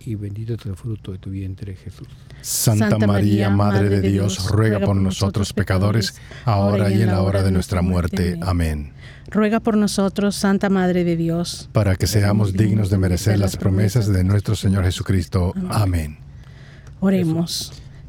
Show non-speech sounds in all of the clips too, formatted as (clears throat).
y bendito es el fruto de tu vientre, Jesús. Santa, María, Madre de Dios, ruega por nosotros pecadores, ahora y en la hora de nuestra muerte. Amén. Ruega por nosotros, Santa Madre de Dios, para que seamos dignos de merecer las promesas de nuestro Señor Jesucristo. Amén. Oremos.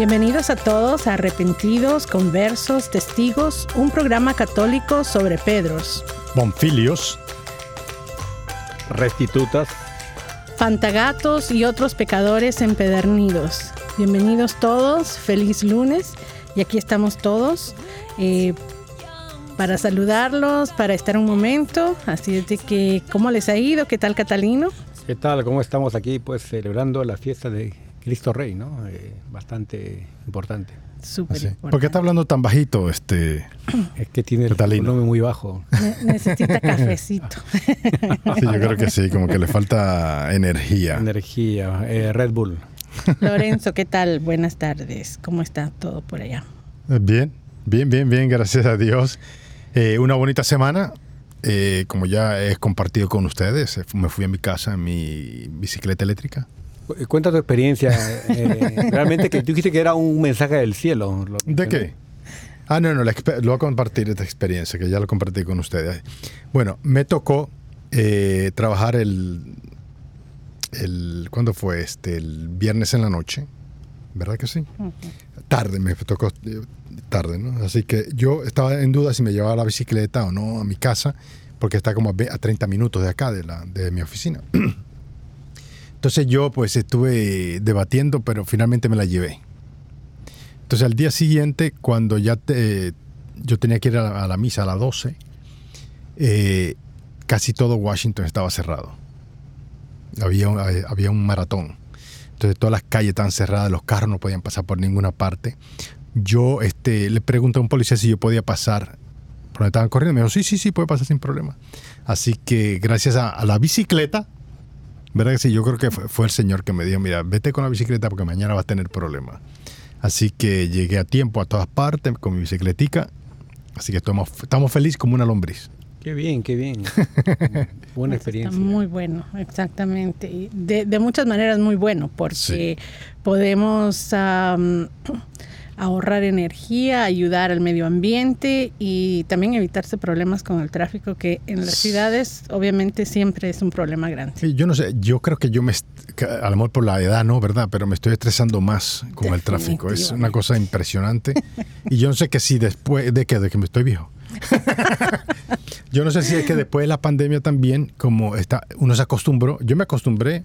Bienvenidos a todos a Arrepentidos, Conversos, Testigos, un programa católico sobre Pedros, Bonfilios, Restitutas, Pantagatos y otros pecadores empedernidos. Bienvenidos todos, feliz lunes y aquí estamos todos eh, para saludarlos, para estar un momento. Así es de que, ¿cómo les ha ido? ¿Qué tal Catalino? ¿Qué tal? ¿Cómo estamos aquí? Pues celebrando la fiesta de Cristo Rey, ¿no? Eh, bastante importante. Súper ¿Por qué está hablando tan bajito este (clears throat) Es que tiene el volumen muy bajo. necesita cafecito. (laughs) sí, yo creo que sí, como que le falta energía. Energía, eh, Red Bull. (laughs) Lorenzo, ¿qué tal? Buenas tardes. ¿Cómo está todo por allá? Eh, bien, bien, bien, bien, gracias a Dios. una bonita semana. como ya he compartido con ustedes, me fui a mi casa en mi bicicleta eléctrica. Cuenta tu experiencia. Eh, (laughs) realmente que tú dijiste que era un mensaje del cielo. ¿De qué? Ah, no, no, lo voy a compartir esta experiencia, que ya lo compartí con ustedes. Bueno, me tocó eh, trabajar el, el... ¿Cuándo fue este? El viernes en la noche. ¿Verdad que sí? Tarde, me tocó eh, tarde, ¿no? Así que yo estaba en duda si me llevaba la bicicleta o no a mi casa, porque está como a 30 minutos de acá, de, la, de mi oficina. (clears throat) Entonces yo pues estuve debatiendo, pero finalmente me la llevé. Entonces al día siguiente, cuando ya te, yo tenía que ir a la, misa a las 12, eh, casi todo Washington estaba cerrado. Había, había un maratón. Entonces todas las calles estaban cerradas, los carros no podían pasar por ninguna parte. Yo este, le pregunté a un policía si yo podía pasar por donde estaban corriendo. Me dijo, sí, sí, sí, puede pasar sin problema. Así que gracias a la bicicleta, ¿Verdad que sí? Yo creo que fue, el Señor que me dijo, mira, vete con la bicicleta porque mañana vas a tener problemas. Así que llegué a tiempo a todas partes con mi bicicletica. Así que estamos, estamos felices como una lombriz. Qué bien, qué bien. (laughs) Buena experiencia. muy bueno, exactamente. De, de, muchas maneras muy bueno, porque podemos ahorrar energía, ayudar al medio ambiente y también evitarse problemas con el tráfico, que en las ciudades obviamente siempre es un problema grande. Sí, yo no sé, yo creo que yo me, a lo mejor por la edad no, ¿verdad? Pero me estoy estresando más con el tráfico. Es una cosa impresionante. y yo no sé que si después de que, de que me estoy viejo. (laughs) yo no sé si es que después de la pandemia también, como está, uno se acostumbró, yo me acostumbré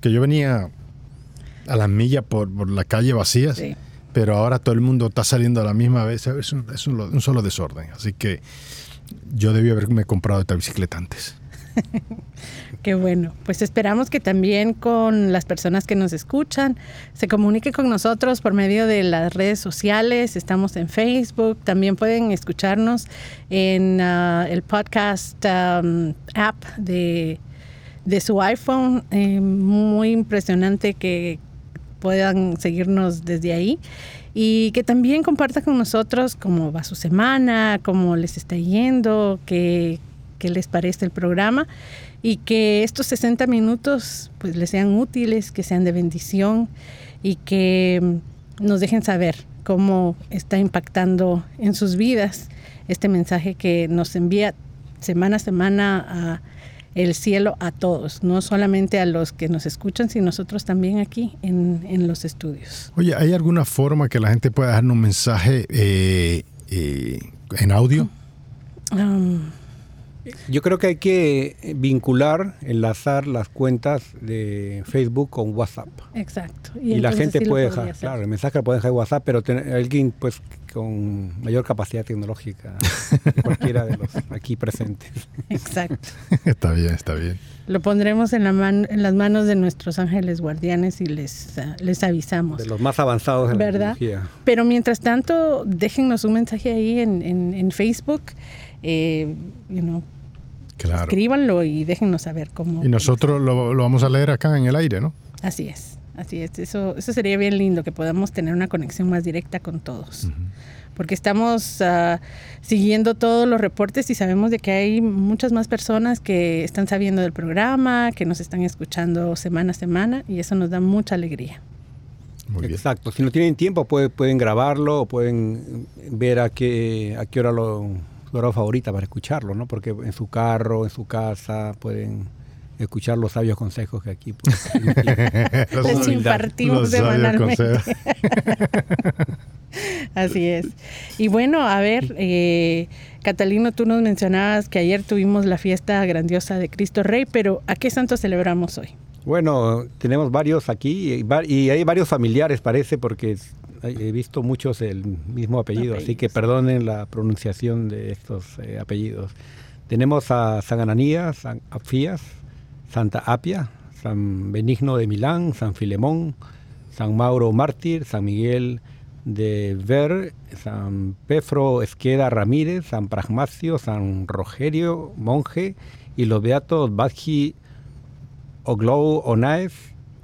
que yo venía a las millas por, por la calle vacías. Sí pero ahora todo el mundo está saliendo a la misma vez. Es un, solo desorden. Así que yo debí haberme comprado esta bicicleta antes. (laughs) Qué bueno. Pues esperamos que también con las personas que nos escuchan se comuniquen con nosotros por medio de las redes sociales. Estamos en Facebook. También pueden escucharnos en uh, el podcast um, app de, de, su iPhone. Eh, muy impresionante que puedan seguirnos desde ahí. Y que también compartan con nosotros cómo va su semana, cómo les está yendo, qué, qué les parece el programa. Y que estos 60 minutos pues les sean útiles, que sean de bendición y que nos dejen saber cómo está impactando en sus vidas este mensaje que nos envía semana a semana a el cielo a todos, no solamente a los que nos escuchan, sino nosotros también aquí en, los estudios. Oye, ¿hay alguna forma que la gente pueda dejar un mensaje eh, eh, en audio? Um, yo creo que hay que vincular, enlazar las cuentas de Facebook con WhatsApp. Exacto. Y, la gente puede dejar, claro, el mensaje lo puede dejar en WhatsApp, pero alguien pues con mayor capacidad tecnológica, (laughs) cualquiera de los aquí presentes. Exacto. (laughs) está bien, está bien. Lo pondremos en, la en las manos de nuestros ángeles guardianes y les, ah, les avisamos. De los más avanzados de ¿verdad? la Pero mientras tanto, déjennos un mensaje ahí en, en, Facebook. Eh, you know, Escríbanlo y déjennos saber cómo. Y nosotros lo, vamos a leer acá en el aire, ¿no? Así es, así es. Eso, eso sería bien lindo, que podamos tener una conexión más directa con todos. Porque estamos ah, siguiendo todos los reportes y sabemos de que hay muchas más personas que están sabiendo del programa, que nos están escuchando semana a semana y eso nos da mucha alegría. Exacto. Si no tienen tiempo, pueden grabarlo o pueden ver a qué, a qué hora lo hora favorita para escucharlo, ¿no? Porque en su carro, en su casa, pueden escuchar los sabios consejos que aquí pues, (laughs) les impartimos semanalmente. (laughs) Así es. Y bueno, a ver, eh, Catalino, tú nos mencionabas que ayer tuvimos la fiesta grandiosa de Cristo Rey, pero ¿a qué santo celebramos hoy? Bueno, tenemos varios aquí y hay varios familiares, parece, porque he visto muchos el mismo apellido, así que perdonen la pronunciación de estos eh, apellidos. Tenemos a San Ananías, San Apfías, Santa Apia, San Benigno de Milán, San Filemón, San Mauro Mártir, San Miguel de Ver, San Pefro Esqueda Ramírez, San Pragmacio, San Rogerio Monje y los beatos Badji Oglou Onaez,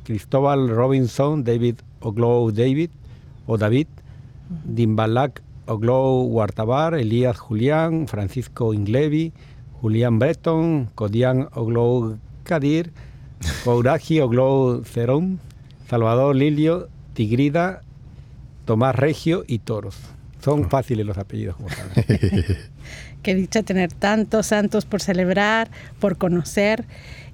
Cristóbal Robinson, David Oglou David, o David, Dimbalak Oglou Huartabar, Elías Julián, Francisco Inglevi, Julián Breton, Codián Oglou Kadir, (laughs) Couragi Oglou Cerón, Salvador Lilio, Tigrida, Tomás Regio y Toros. Son fáciles los apellidos, como saben. (laughs) Qué dicha tener tantos santos por celebrar, por conocer.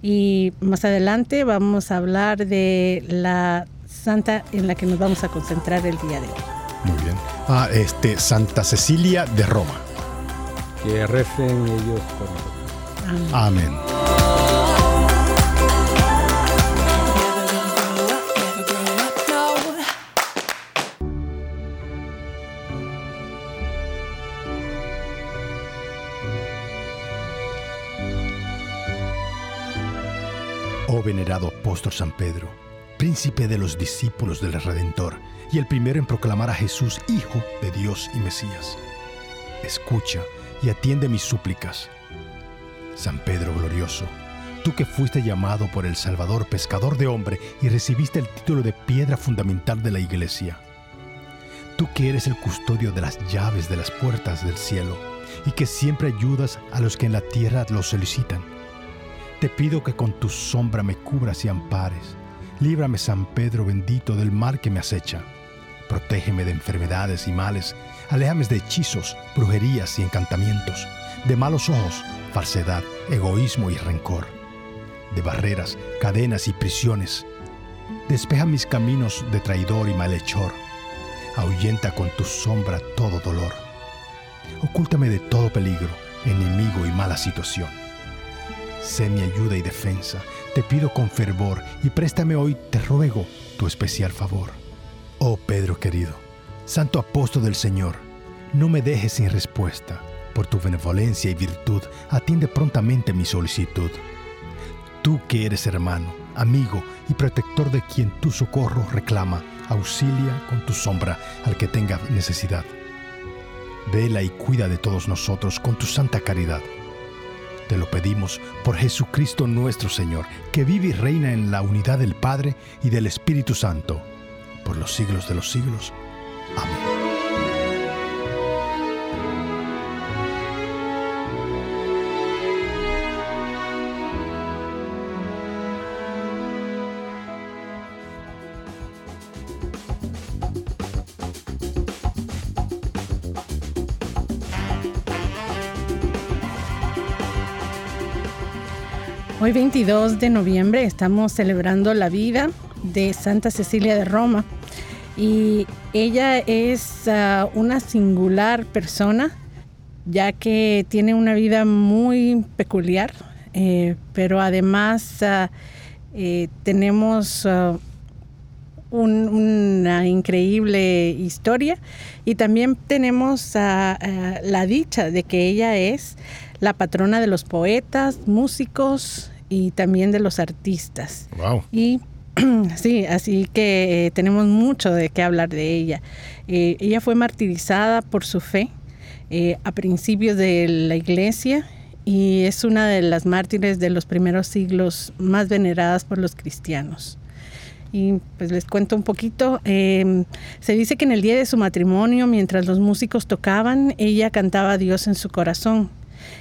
Y más adelante vamos a hablar de la santa en la que nos vamos a concentrar el día de hoy. Muy bien. Ah, este, Santa Cecilia de Roma. Que recen ellos por nosotros. Amén. Oh venerado apóstol San Pedro príncipe de los discípulos del Redentor y el primero en proclamar a Jesús Hijo de Dios y Mesías. Escucha y atiende mis súplicas. San Pedro glorioso, tú que fuiste llamado por el Salvador pescador de hombre y recibiste el título de piedra fundamental de la iglesia. Tú que eres el custodio de las llaves de las puertas del cielo y que siempre ayudas a los que en la tierra lo solicitan. Te pido que con tu sombra me cubras y ampares Líbrame, San Pedro bendito, del mal que me acecha. Protégeme de enfermedades y males. Aléjame de hechizos, brujerías y encantamientos, de malos ojos, falsedad, egoísmo y rencor, de barreras, cadenas y prisiones. Despeja mis caminos de traidor y malhechor. Ahuyenta con tu sombra todo dolor. Ocúltame de todo peligro, enemigo y mala situación. Sé mi ayuda y defensa te pido con fervor y préstame hoy, te ruego, tu especial favor. Oh Pedro querido, santo apóstol del Señor, no me dejes sin respuesta. Por tu benevolencia y virtud, atiende prontamente mi solicitud. Tú que eres hermano, amigo y protector de quien tu socorro reclama, auxilia con tu sombra al que tenga necesidad. Vela y cuida de todos nosotros con tu santa caridad te lo pedimos por Jesucristo nuestro Señor, que vive y reina en la unidad del Padre y del Espíritu Santo, por los siglos de los siglos. Amén. Hoy 22 de noviembre estamos celebrando la vida de Santa Cecilia de Roma. Y ella es ah, una singular persona ya que tiene una vida muy peculiar, eh, pero además ah, eh, tenemos ah, una increíble historia. Y también tenemos la dicha de que ella es la patrona de los poetas, músicos y también de los artistas. Wow. Y (clears throat) sí, así que eh, tenemos mucho de qué hablar de ella. Eh, ella fue martirizada por su fe eh, a principios de la iglesia y es una de las mártires de los primeros siglos más veneradas por los cristianos. Y pues les cuento un poquito. Em, se dice que en el día de su matrimonio, mientras los músicos tocaban, ella cantaba a Dios en su corazón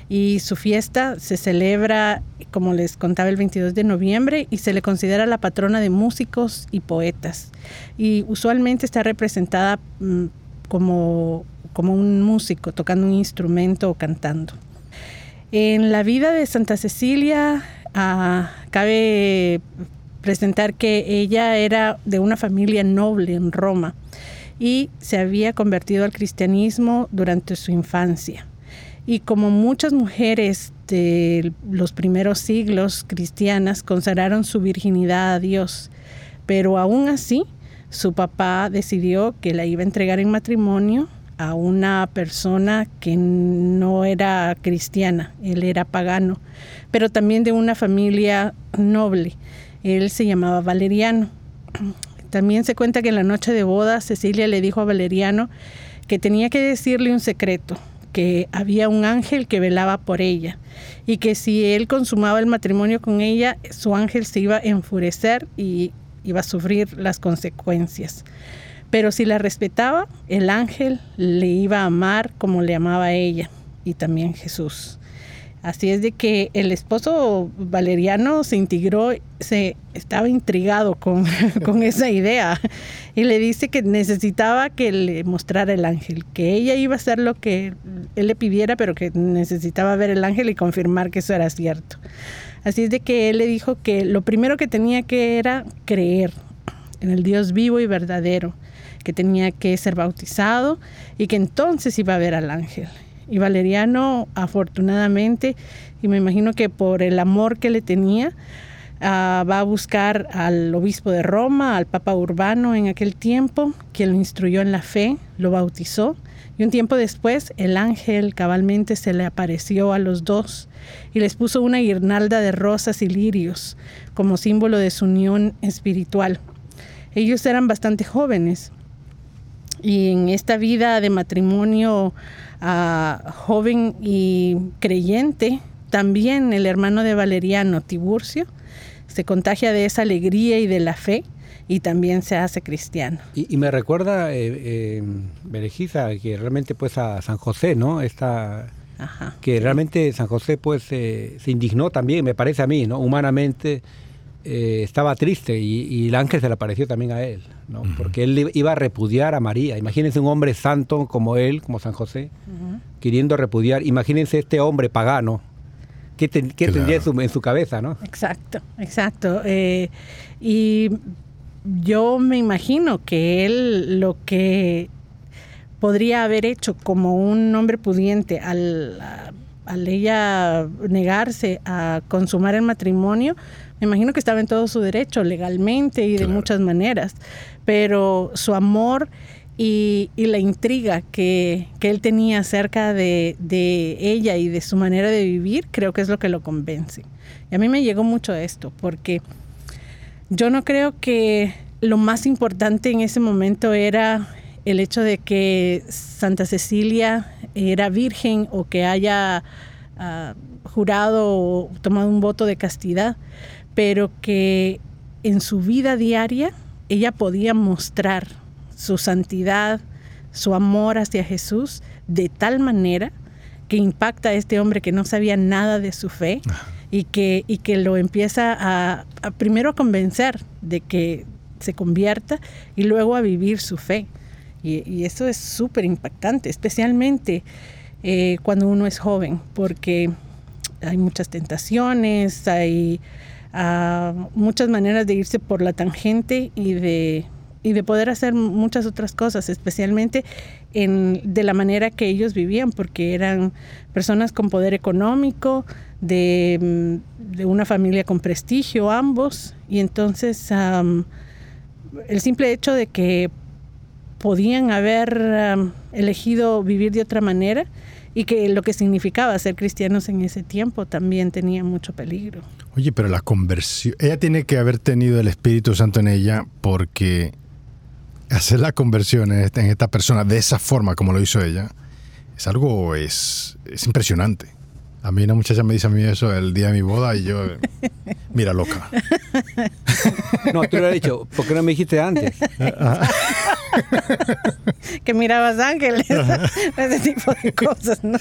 y su fiesta se celebra, como les contaba, el 22 de noviembre y se le considera la patrona de músicos y poetas. Y usualmente está representada mm, como, como un músico tocando un instrumento o cantando. En la vida de Santa Cecilia ah, cabe presentar que ella era de una familia noble en Roma y se había convertido al cristianismo durante su infancia. Y como muchas mujeres de los primeros siglos cristianas consagraron su virginidad a Dios, pero aún así su papá decidió que la iba a entregar en matrimonio a una persona que no era cristiana, él era pagano, pero también de una familia noble. Él se llamaba Valeriano. También se cuenta que en la noche de boda Cecilia le dijo a Valeriano que tenía que decirle un secreto, que había un ángel que velaba por ella y que si él consumaba el matrimonio con ella, su ángel se iba a enfurecer y iba a sufrir las consecuencias. Pero si la respetaba, el ángel le iba a amar como le amaba ella y también Jesús. Así es de que el esposo valeriano se integró, se estaba intrigado con, (laughs) con, esa idea y le dice que necesitaba que le mostrara el ángel, que ella iba a hacer lo que él le pidiera, pero que necesitaba ver el ángel y confirmar que eso era cierto. Así es de que él le dijo que lo primero que tenía que era creer en el Dios vivo y verdadero, que tenía que ser bautizado y que entonces iba a ver al ángel. Y Valeriano, afortunadamente, y me imagino que por el amor que le tenía, ah, va a buscar al obispo de Roma, al Papa Urbano en aquel tiempo, quien lo instruyó en la fe, lo bautizó. Y un tiempo después, el ángel cabalmente se le apareció a los dos y les puso una guirnalda de rosas y lirios como símbolo de su unión espiritual. Ellos eran bastante jóvenes y en esta vida de matrimonio joven y creyente, también el hermano de Valeriano, Tiburcio, se contagia de esa alegría y de la fe y también se hace cristiano. Y, me recuerda, eh, eh, que realmente pues a San José, ¿no? Esta, Que realmente San José pues se indignó también, me parece a mí, ¿no? Humanamente eh, estaba triste y, el ángel se le apareció también a él, ¿no? porque él iba a repudiar a María. Imagínense un hombre santo como él, como San José, queriendo repudiar. Imagínense este hombre pagano. ¿Qué, tendría en su, cabeza, no? Exacto, exacto. Eh, y yo me imagino que él lo que podría haber hecho como un hombre pudiente al, al ella negarse a consumar el matrimonio, me imagino que estaba en todo su derecho, legalmente y de muchas maneras, pero su amor y, la intriga que, él tenía acerca de, ella y de su manera de vivir, creo que es lo que lo convence. Y a mí me llegó mucho esto, porque yo no creo que lo más importante en ese momento era el hecho de que Santa Cecilia era virgen o que haya ah, jurado o tomado un voto de castidad, pero que en su vida diaria ella podía mostrar su santidad, su amor hacia Jesús de tal manera que impacta a este hombre que no sabía nada de su fe y que, y que lo empieza a, primero a convencer de que se convierta y luego a vivir su fe. Y, eso es súper impactante, especialmente eh, cuando uno es joven, porque hay muchas tentaciones, hay ah, muchas maneras de irse por la tangente y de, y de poder hacer muchas otras cosas, especialmente en, de la manera que ellos vivían, porque eran personas con poder económico, de, de una familia con prestigio ambos, y entonces el simple hecho de que podían haber elegido vivir de otra manera y que lo que significaba ser cristianos en ese tiempo también tenía mucho peligro. Oye, pero la conversión, ella tiene que haber tenido el Espíritu Santo en ella porque hacer la conversión en esta, en esta persona de esa forma como lo hizo ella es algo, es, es impresionante. A mí una muchacha me dice a mí eso el día de mi boda y yo, (laughs) mira loca. No, tú lo has dicho, ¿por qué no me dijiste antes? (laughs) que mirabas ángeles, (laughs) ese tipo de cosas, ¿no?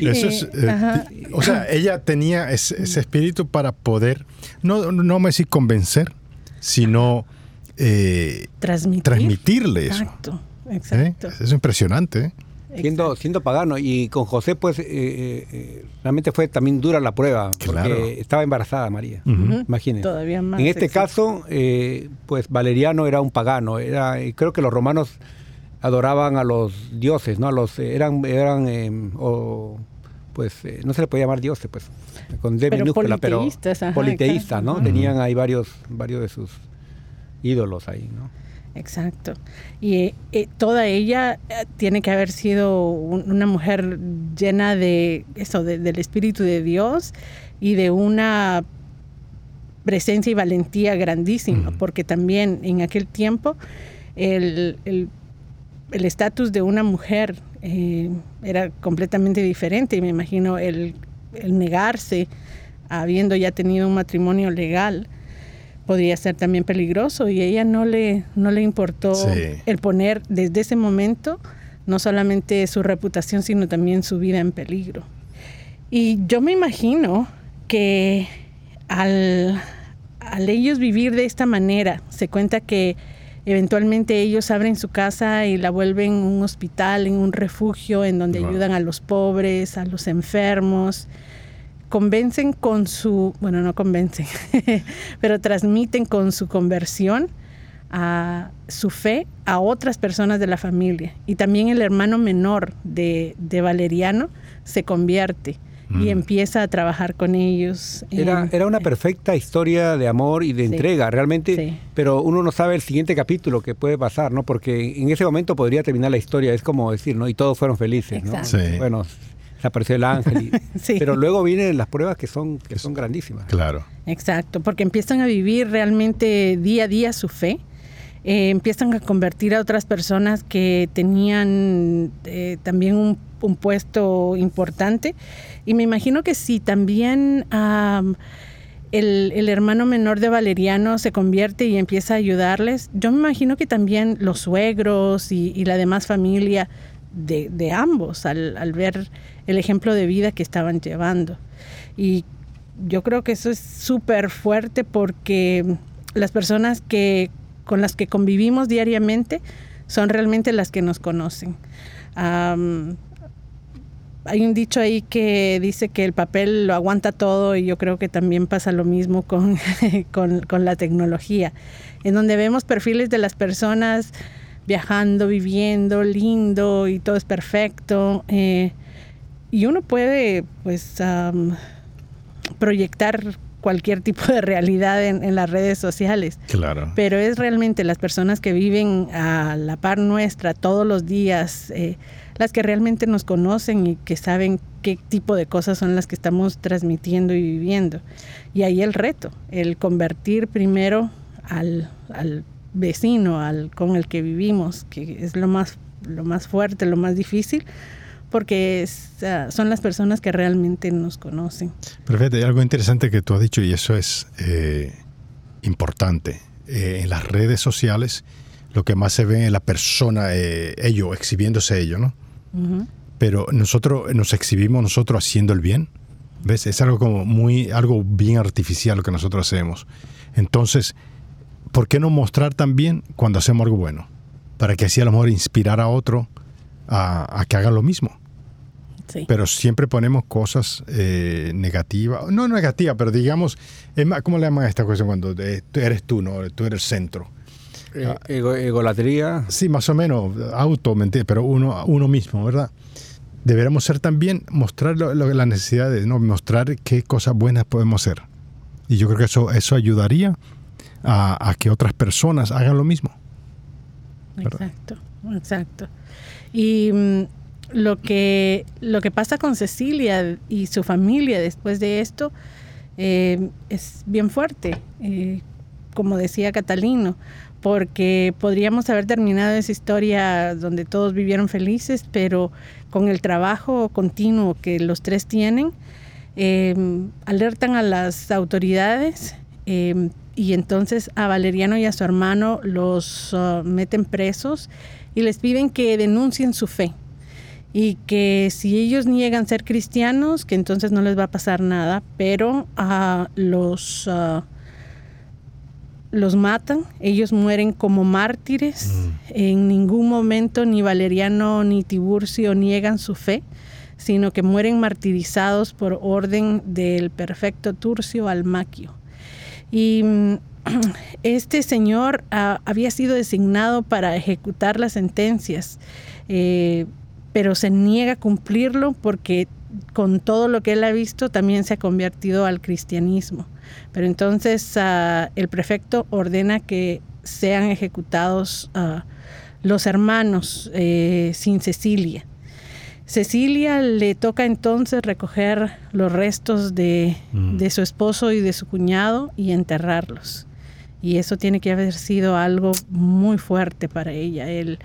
Eso es, eh, o sea, ella tenía ese, espíritu para poder, no, no me decir convencer, sino eh, transmitirle eso. Exacto, ¿Eh? exacto. Es impresionante. ¿Eh? Siendo, siendo pagano y con José pues eh, eh, realmente fue también dura la prueba porque estaba embarazada María, imagínense. Todavía más. En este caso eh, pues Valeriano era un pagano, era creo que los romanos adoraban a los dioses, no a los eran eran em, o, pues no se le podía llamar dioses pues con D minúscula, pero politeístas, ¿no? Tenían ahí varios varios de sus ídolos ahí, ¿no? Exacto. Y eh, toda ella eh, tiene que haber sido una mujer llena de eso, del Espíritu de Dios y de una presencia y valentía grandísima, porque también en aquel tiempo el estatus de una mujer eh, era completamente diferente. Y me imagino el, el negarse, habiendo ya tenido un matrimonio legal, podría ser también peligroso y ella no le, no le importó el poner desde ese momento no solamente su reputación, sino también su vida en peligro. Y yo me imagino que al, al ellos vivir de esta manera, se cuenta que eventualmente ellos abren su casa y la vuelven un hospital, en un refugio en donde ayudan a los pobres, a los enfermos, convencen con su, bueno, no convencen, (laughs) pero transmiten con su conversión a su fe a otras personas de la familia. Y también el hermano menor de, Valeriano se convierte y mm. empieza a trabajar con ellos. Era, era una perfecta historia de amor y de entrega, realmente, pero uno no sabe el siguiente capítulo que puede pasar, ¿no? Porque en ese momento podría terminar la historia, es como decir, ¿no? Y todos fueron felices, ¿no? Bueno, apareció el ángel. (laughs) Pero luego vienen las pruebas que son, que son grandísimas. Claro. Exacto, porque empiezan a vivir realmente día a día su fe. Eh, empiezan a convertir a otras personas que tenían eh, también un, puesto importante. Y me imagino que si también el, hermano menor de Valeriano se convierte y empieza a ayudarles, yo me imagino que también los suegros y, y la demás familia de, ambos al, ver el ejemplo de vida que estaban llevando. Y yo creo que eso es súper fuerte porque las personas que, con las que convivimos diariamente son realmente las que nos conocen. hay un dicho ahí que dice que el papel lo aguanta todo y yo creo que también pasa lo mismo con, (laughs) con, la tecnología, en donde vemos perfiles de las personas viajando, viviendo, lindo y todo es perfecto. Eh, y uno puede, pues, proyectar cualquier tipo de realidad en, las redes sociales. Claro. Pero es realmente las personas que viven a la par nuestra todos los días, eh, las que realmente nos conocen y que saben qué tipo de cosas son las que estamos transmitiendo y viviendo. Y ahí el reto, el convertir primero al, al vecino al, con el que vivimos, que es lo más, lo más fuerte, lo más difícil, porque son las personas que realmente nos conocen. Perfecto, hay algo interesante que tú has dicho y eso es eh, importante. eh, en las redes sociales, lo que más se ve es la persona, eh, ellos, exhibiéndose ellos, ¿no? Pero nosotros nos exhibimos nosotros haciendo el bien. ¿Ves? Es algo como muy, algo bien artificial lo que nosotros hacemos. Entonces, ¿por qué no mostrar también cuando hacemos algo bueno? Para que así a lo mejor inspirar a otro a, que haga lo mismo. Pero siempre ponemos cosas eh, negativas, no negativas, pero digamos, ¿cómo le llaman a esta cuestión cuando eres tú, no? Tú eres el centro. Eh, ah. egolatría. Sí, más o menos, auto, pero uno, uno mismo, ¿verdad? Deberíamos ser también, mostrar lo, las necesidades, ¿no? mostrar qué cosas buenas podemos hacer. Y yo creo que eso, eso ayudaría a, que otras personas hagan lo mismo. Exacto, exacto. Y mm, lo, que, lo que pasa con Cecilia y su familia después de esto eh, es bien fuerte, eh, como decía Catalino, porque podríamos haber terminado esa historia donde todos vivieron felices, pero con el trabajo continuo que los tres tienen, em, alertan a las autoridades y entonces a Valeriano y a su hermano los uh, meten presos y les piden que denuncien su fe y que si ellos niegan ser cristianos, que entonces no les va a pasar nada, pero a los... Uh, los matan, ellos mueren como mártires. Mm. En ningún momento ni Valeriano ni Tiburcio niegan su fe, sino que mueren martirizados por orden del perfecto Turcio Almaquio. Y mm, (clears throat) este señor ah, había sido designado para ejecutar las sentencias, eh, pero se niega a cumplirlo porque con todo lo que él ha visto también se ha convertido al cristianismo. Pero entonces ah, el prefecto ordena que sean ejecutados ah, los hermanos eh, sin Cecilia. Cecilia le toca entonces recoger los restos de, mm. de, su esposo y de su cuñado y enterrarlos. Y eso tiene que haber sido algo muy fuerte para ella, el,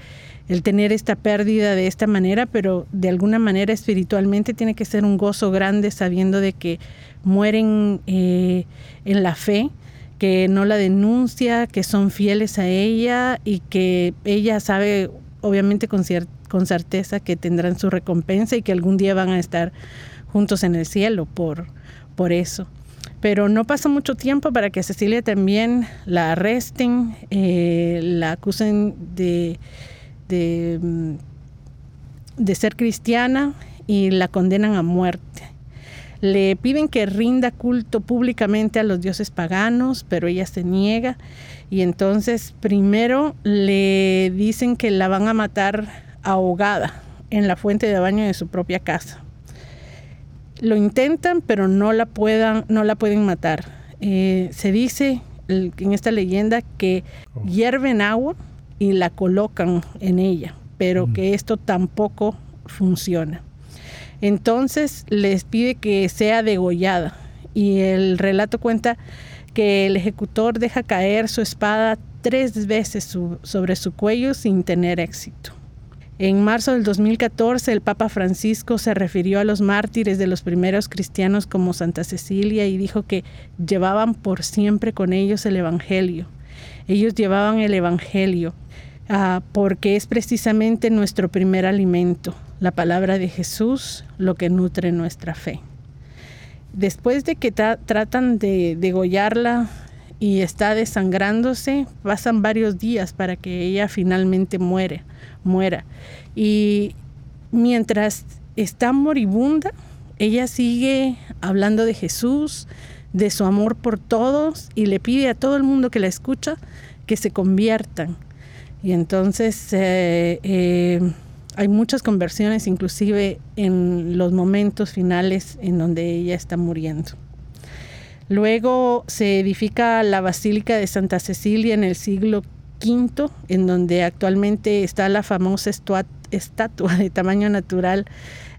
el tener esta pérdida de esta manera, pero de alguna manera espiritualmente tiene que ser un gozo grande sabiendo de que mueren eh, en la fe, que no la denuncia, que son fieles a ella y que ella sabe obviamente con, con certeza que tendrán su recompensa y que algún día van a estar juntos en el cielo por, por eso. Pero no pasa mucho tiempo para que Cecilia también la arresten, eh, la acusen de, de, de ser cristiana y la condenan a muerte. Le piden que rinda culto públicamente a los dioses paganos, pero ella se niega. Y entonces primero le dicen que la van a matar ahogada en la fuente de baño de su propia casa. Lo intentan, pero no la, puedan, no la pueden matar. Eh, se dice en esta leyenda que oh. hierven agua y la colocan en ella, pero mm. que esto tampoco funciona. Entonces les pide que sea degollada y el relato cuenta que el ejecutor deja caer su espada tres veces sobre su cuello sin tener éxito. En marzo del 2014 el Papa Francisco se refirió a los mártires de los primeros cristianos como Santa Cecilia y dijo que llevaban por siempre con ellos el Evangelio. Ellos llevaban el Evangelio ah, porque es precisamente nuestro primer alimento la palabra de Jesús, lo que nutre nuestra fe. Después de que tratan de degollarla y está desangrándose, pasan varios días para que ella finalmente muere, muera. Y mientras está moribunda, ella sigue hablando de Jesús, de su amor por todos y le pide a todo el mundo que la escucha que se conviertan. Y entonces eh, eh, hay muchas conversiones, inclusive en los momentos finales en donde ella está muriendo. Luego se edifica la Basílica de Santa Cecilia en el siglo V, en donde actualmente está la famosa estatua de tamaño natural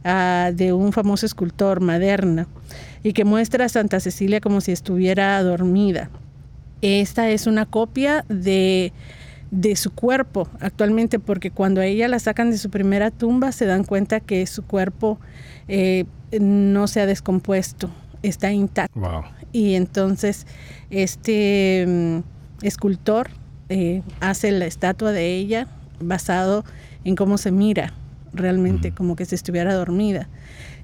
ah, de un famoso escultor, Maderna, y que muestra a Santa Cecilia como si estuviera dormida. Esta es una copia de de su cuerpo actualmente, porque cuando a ella la sacan de su primera tumba se dan cuenta que su cuerpo eh, no se ha descompuesto, está intacto. Y entonces este, mm, escultor eh, hace la estatua de ella basado en cómo se mira realmente, como que si estuviera dormida.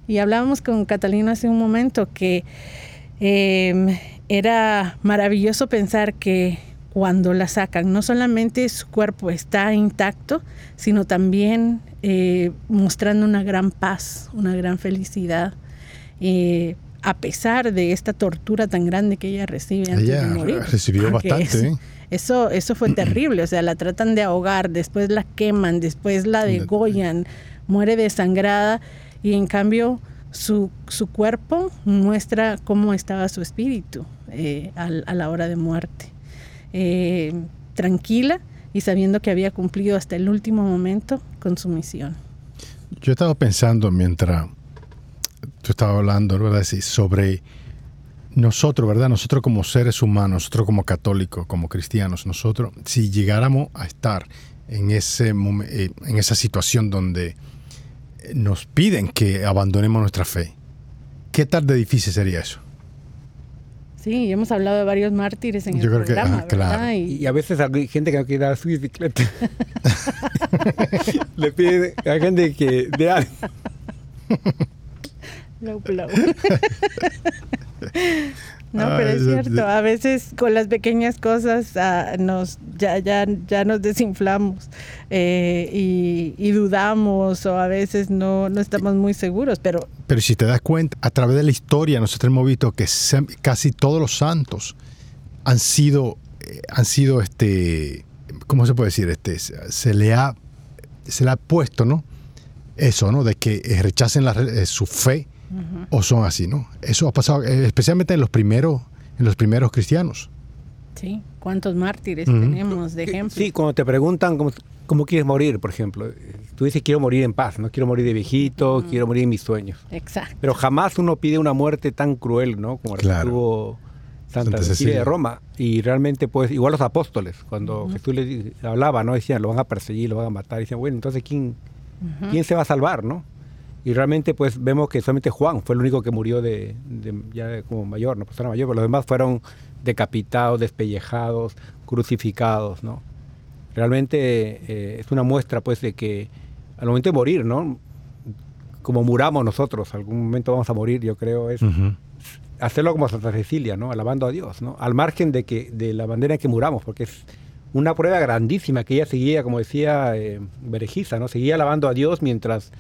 Y hablábamos con Catalina hace un momento que em, era maravilloso pensar que cuando la sacan, no solamente su cuerpo está intacto, sino también eh, mostrando una gran paz, una gran felicidad. Eh, a pesar de esta tortura tan grande que ella recibe antes ella de morir. recibió bastante. ¿eh? Eso, eso fue terrible, o sea, la tratan de ahogar, después la queman, después la degollan, muere desangrada y en cambio su, su cuerpo muestra cómo estaba su espíritu a, la hora de muerte. Eh, tranquila y sabiendo que había cumplido hasta el último momento con su misión. Yo estaba pensando mientras tú estabas hablando, ¿verdad? sobre nosotros, ¿verdad? Nosotros como seres humanos, nosotros como católicos, como cristianos, nosotros, si llegáramos a estar en, ese eh, en esa situación donde nos piden que abandonemos nuestra fe, ¿qué tal de difícil sería eso? Sí, hemos hablado de varios mártires en el programa, claro. Y, a veces hay gente que no quiere dar su bicicleta. (laughs) Le pide a gente que de algo. (laughs) No, pero es cierto, a veces con las pequeñas cosas ah, nos ya, ya, ya nos desinflamos eh, y, dudamos o a veces no, no estamos muy seguros, pero... Pero si te das cuenta, a través de la historia nosotros hemos visto que casi todos los santos han sido, eh, han sido este, ¿cómo se puede decir? Este, se le ha, se le ha puesto, ¿no? Eso, ¿no? De que rechacen eh, su fe o son así, ¿no? Eso ha pasado eh, especialmente en los primeros, en los primeros cristianos. Sí, ¿cuántos mártires tenemos de ejemplo? Sí, cuando te preguntan cómo, quieres morir, por ejemplo, tú dices quiero morir en paz, no quiero morir de viejito, quiero morir en mis sueños. Exacto. Pero jamás uno pide una muerte tan cruel, ¿no? Como la que tuvo Santa, Cecilia de Roma. Y realmente, pues, igual los apóstoles, cuando Jesús les hablaba, ¿no? Decían, lo van a perseguir, lo van a matar. Y decían, bueno, entonces, ¿quién, ¿quién se va a salvar, no? Y realmente pues vemos que solamente Juan fue el único que murió de, ya como mayor, no persona mayor, pero los demás fueron decapitados, despellejados, crucificados, ¿no? Realmente eh, es una muestra pues de que al momento de morir, ¿no? Como muramos nosotros, algún momento vamos a morir, yo creo, es hacerlo como Santa Cecilia, ¿no? Alabando a Dios, ¿no? Al margen de que de la bandera en que muramos, porque es una prueba grandísima que ella seguía, como decía eh, Berejiza, ¿no? Seguía alabando a Dios mientras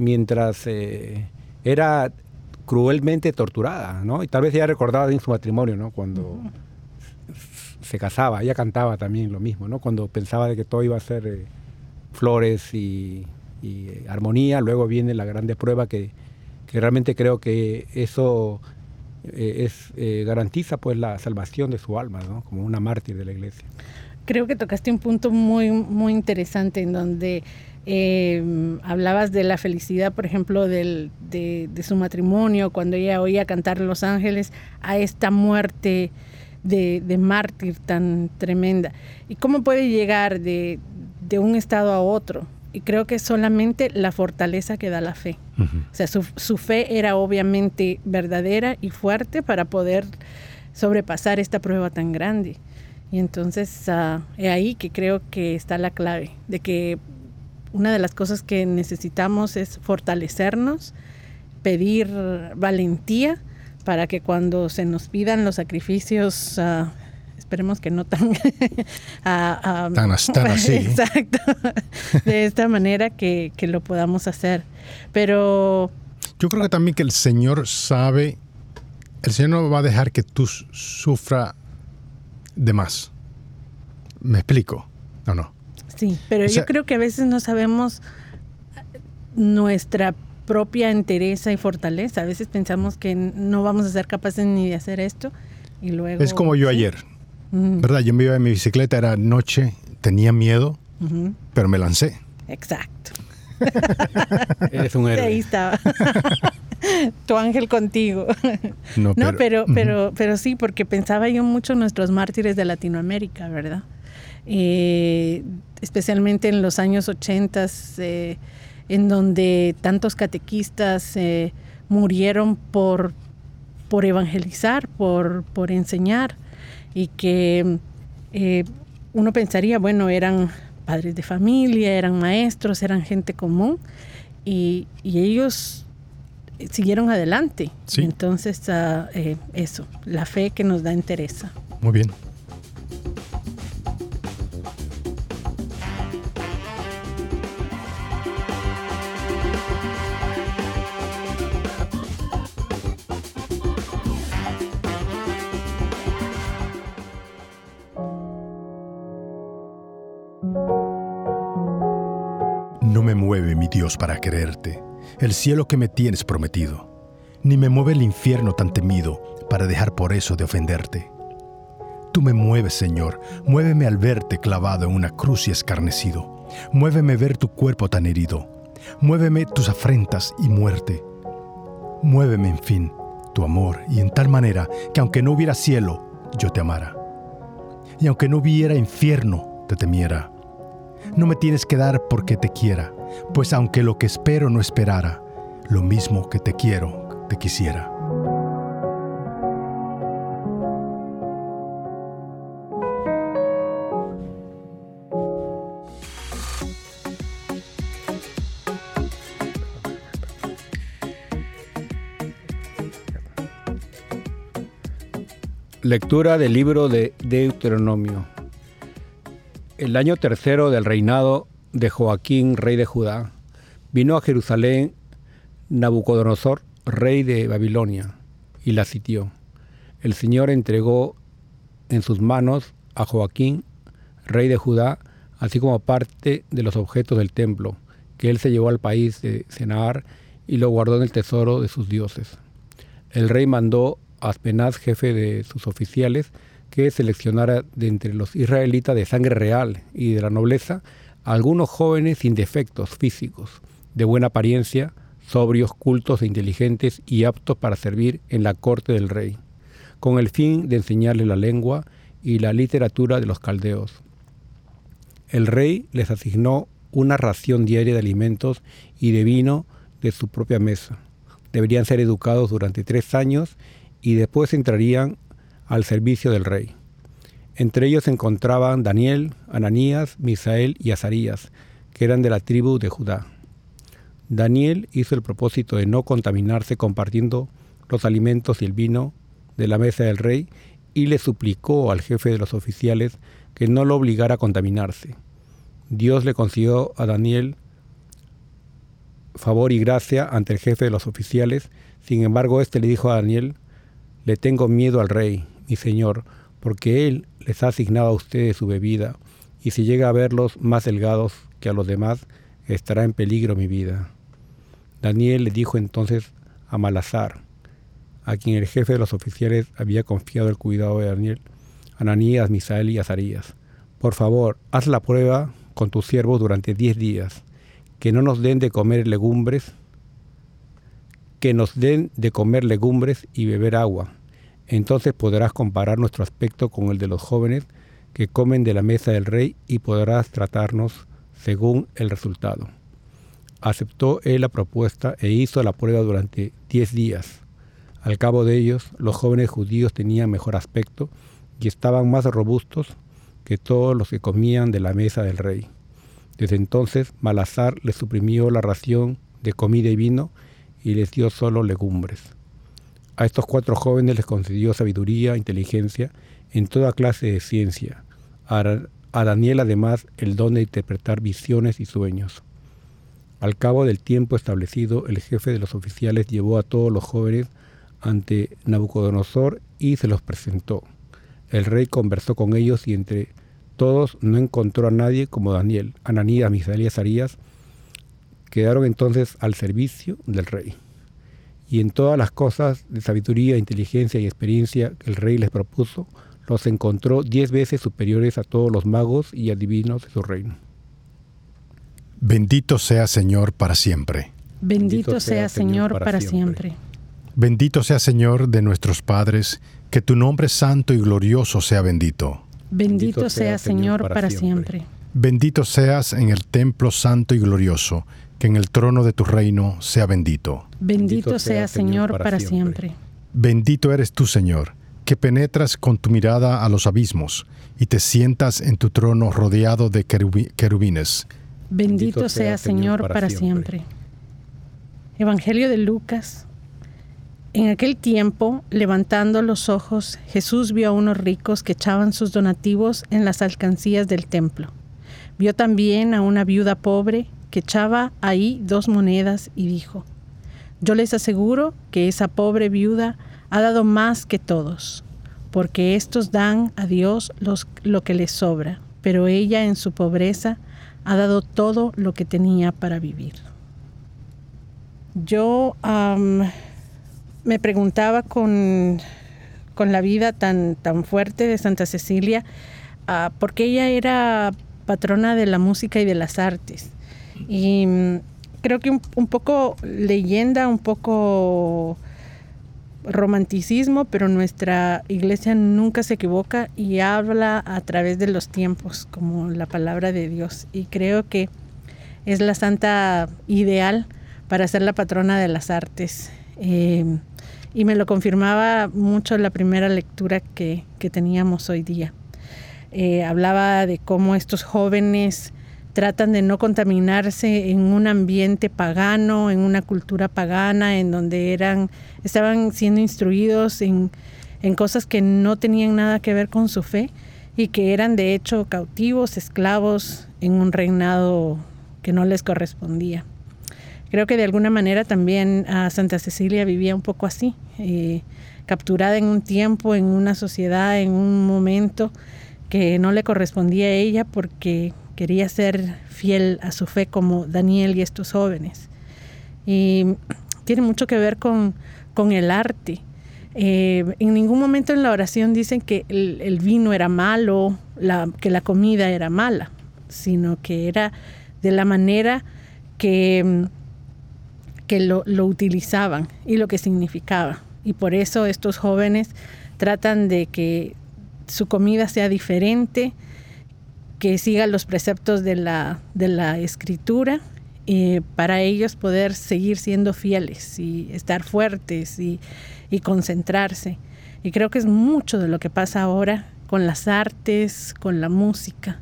mientras eh, era cruelmente torturada, ¿no? Y tal vez ella recordaba en su matrimonio, ¿no? Cuando se casaba, ella cantaba también lo mismo, ¿no? Cuando pensaba de que todo iba a ser eh, flores y, eh, armonía, luego viene la grande prueba que, realmente creo que eso es, garantiza pues la salvación de su alma, ¿no? Como una mártir de la iglesia. Creo que tocaste un punto muy, muy interesante en donde eh, hablabas de la felicidad, por ejemplo, del, de, su matrimonio, cuando ella oía cantar Los Ángeles, a esta muerte de, mártir tan tremenda. ¿Y cómo puede llegar de, un estado a otro? Y creo que solamente la fortaleza que da la fe. O sea, su, su, fe era obviamente verdadera y fuerte para poder sobrepasar esta prueba tan grande. Y entonces uh, es ahí que creo que está la clave, de que una de las cosas que necesitamos es fortalecernos, pedir valentía para que cuando se nos pidan los sacrificios, ah, esperemos que no tan, (laughs) ah, ah, tan, (laughs) así. Exacto, de esta manera que, que lo podamos hacer. Pero... Yo creo que también que el Señor sabe, el Señor no va a dejar que tú sufra de más. ¿Me explico? ¿O no? Sí, pero yo creo que a veces no sabemos nuestra propia entereza y fortaleza. A veces pensamos que no vamos a ser capaces ni de hacer esto y luego... Es como yo ayer, ¿verdad? Yo me iba en mi bicicleta, era noche, tenía miedo, pero me lancé. Exacto. (laughs) Eres un héroe. Ahí estaba. (laughs) tu ángel contigo. No, pero, pero, pero, sí, porque pensaba yo mucho en nuestros mártires de Latinoamérica, ¿verdad? Eh, especialmente en los años 80, eh, en donde tantos catequistas eh, murieron por, por evangelizar, por, por enseñar, y que eh, uno pensaría, bueno, eran padres de familia, eran maestros, eran gente común y, ellos siguieron adelante. Entonces, eh, eso, la fe que nos da interesa. Muy bien. Para quererte, el cielo que me tienes prometido, ni me mueve el infierno tan temido para dejar por eso de ofenderte. Tú me mueves, Señor, muéveme al verte clavado en una cruz y escarnecido, muéveme ver tu cuerpo tan herido, muéveme tus afrentas y muerte, muéveme, en fin, tu amor, y en tal manera que aunque no hubiera cielo, yo te amara, y aunque no hubiera infierno, te temiera. No me tienes que dar porque te quiera, pues aunque lo que espero no esperara, lo mismo que te quiero, te quisiera. Lectura del libro de Deuteronomio. El año tercero del reinado de Joaquín, rey de Judá, vino a Jerusalén Nabucodonosor, rey de Babilonia, y la sitió. El Señor entregó en sus manos a Joaquín, rey de Judá, así como parte de los objetos del templo, que él se llevó al país de Senar y lo guardó en el tesoro de sus dioses. El rey mandó a Aspenaz, jefe de sus oficiales, que seleccionara de entre los israelitas de sangre real y de la nobleza algunos jóvenes sin defectos físicos, de buena apariencia, sobrios, cultos e inteligentes y aptos para servir en la corte del rey, con el fin de enseñarle la lengua y la literatura de los caldeos. El rey les asignó una ración diaria de alimentos y de vino de su propia mesa. Deberían ser educados durante tres años y después entrarían al servicio del rey. Entre ellos se encontraban Daniel, Ananías, Misael y Azarías, que eran de la tribu de Judá. Daniel hizo el propósito de no contaminarse compartiendo los alimentos y el vino de la mesa del rey y le suplicó al jefe de los oficiales que no lo obligara a contaminarse. Dios le consiguió a Daniel favor y gracia ante el jefe de los oficiales, sin embargo éste le dijo a Daniel, le tengo miedo al rey, mi señor, porque él les ha asignado a ustedes su bebida, y si llega a verlos más delgados que a los demás, estará en peligro mi vida. Daniel le dijo entonces a Malazar, a quien el jefe de los oficiales había confiado el cuidado de Daniel, Ananías, Misael y Azarías, por favor, haz la prueba con tus siervos durante diez días, que no nos den de comer legumbres, que nos den de comer legumbres y beber agua, entonces podrás comparar nuestro aspecto con el de los jóvenes que comen de la mesa del rey y podrás tratarnos según el resultado. Aceptó él la propuesta e hizo la prueba durante diez días. Al cabo de ellos, los jóvenes judíos tenían mejor aspecto y estaban más robustos que todos los que comían de la mesa del rey. Desde entonces, Malazar les suprimió la ración de comida y vino y les dio solo legumbres. A estos cuatro jóvenes les concedió sabiduría, inteligencia en toda clase de ciencia. A Daniel además el don de interpretar visiones y sueños. Al cabo del tiempo establecido, el jefe de los oficiales llevó a todos los jóvenes ante Nabucodonosor y se los presentó. El rey conversó con ellos y entre todos no encontró a nadie como Daniel, Ananías, Misael y Azarías. Quedaron entonces al servicio del rey y en todas las cosas de sabiduría, inteligencia y experiencia que el rey les propuso, los encontró diez veces superiores a todos los magos y adivinos de su reino. Bendito sea Señor para siempre. Bendito, sea Señor para, siempre. Bendito sea Señor de nuestros padres, que tu nombre santo y glorioso sea bendito. Bendito sea Señor para siempre. Bendito seas en el templo santo y glorioso que en el trono de tu reino sea bendito. Bendito sea, Señor, para siempre. Bendito eres tú, Señor, que penetras con tu mirada a los abismos y te sientas en tu trono rodeado de querubines. Bendito, sea, Señor, para, siempre. Evangelio de Lucas. En aquel tiempo, levantando los ojos, Jesús vio a unos ricos que echaban sus donativos en las alcancías del templo. Vio también a una viuda pobre que echaba ahí dos monedas y dijo, Yo les aseguro que esa pobre viuda ha dado más que todos, porque estos dan a Dios los, lo que les sobra, pero ella en su pobreza ha dado todo lo que tenía para vivir. Yo me preguntaba con, con, la vida tan, tan fuerte de Santa Cecilia, uh, porque ella era patrona de la música y de las artes. Y mm, creo que un, poco leyenda, un poco romanticismo, pero nuestra iglesia nunca se equivoca y habla a través de los tiempos, como la palabra de Dios. Y creo que es la santa ideal para ser la patrona de las artes. Eh, y me lo confirmaba mucho la primera lectura que, teníamos hoy día. Eh, hablaba de cómo estos jóvenes tratan de no contaminarse en un ambiente pagano, en una cultura pagana, en donde eran, estaban siendo instruidos en, cosas que no tenían nada que ver con su fe y que eran de hecho cautivos, esclavos en un reinado que no les correspondía. Creo que de alguna manera también a Santa Cecilia vivía un poco así, eh, capturada en un tiempo, en una sociedad, en un momento que no le correspondía a ella porque quería ser fiel a su fe como Daniel y estos jóvenes. Y tiene mucho que ver con, el arte. Eh, en ningún momento en la oración dicen que el, vino era malo, que la comida era mala, sino que era de la manera que, que lo, lo utilizaban y lo que significaba. Y por eso estos jóvenes tratan de que su comida sea diferente, que siga los preceptos de la, de la escritura y para ellos poder seguir siendo fieles y estar fuertes y, concentrarse. Y creo que es mucho de lo que pasa ahora con las artes, con la música.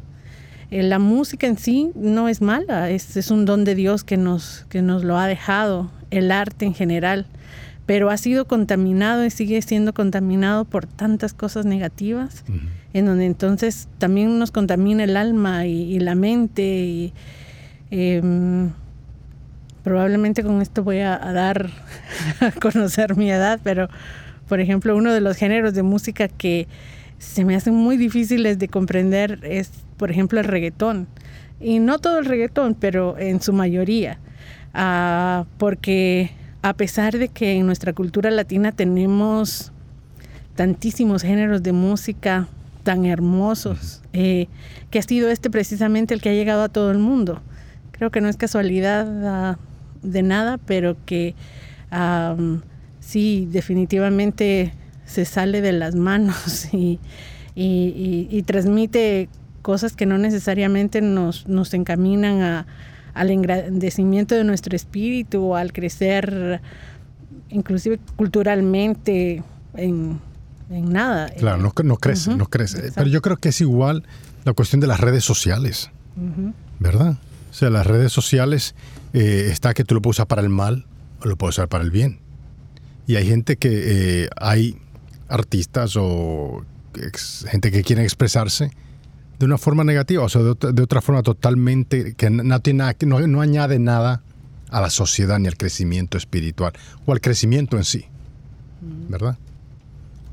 Eh, la música en sí no es mala, es, es, un don de Dios que nos, que nos lo ha dejado, el arte en general pero ha sido contaminado y sigue siendo contaminado por tantas cosas negativas, en donde entonces también nos contamina el alma y, la mente. Y, em, probablemente con esto voy a, dar (laughs) a conocer mi edad, pero por ejemplo uno de los géneros de música que se me hacen muy difíciles de comprender es, por ejemplo, el reggaetón. Y no todo el reggaetón, pero en su mayoría. Ah, porque a pesar de que en nuestra cultura latina tenemos tantísimos géneros de música tan hermosos, eh, que ha sido este precisamente el que ha llegado a todo el mundo. Creo que no es casualidad ah, de nada, pero que sí, definitivamente se sale de las manos (laughs) y, y transmite cosas que no necesariamente nos, nos encaminan a, al engrandecimiento de nuestro espíritu, al crecer inclusive culturalmente en, nada. Claro, no, no crece, no crece. Pero yo creo que es igual la cuestión de las redes sociales, ¿verdad? O sea, las redes sociales eh, está que tú lo puedes usar para el mal o lo puedes usar para el bien. Y hay gente que, eh, hay artistas o gente que quiere expresarse de una forma negativa, o sea, de otra, forma totalmente que no, tiene no, no añade nada a la sociedad ni al crecimiento espiritual o al crecimiento en sí, ¿verdad?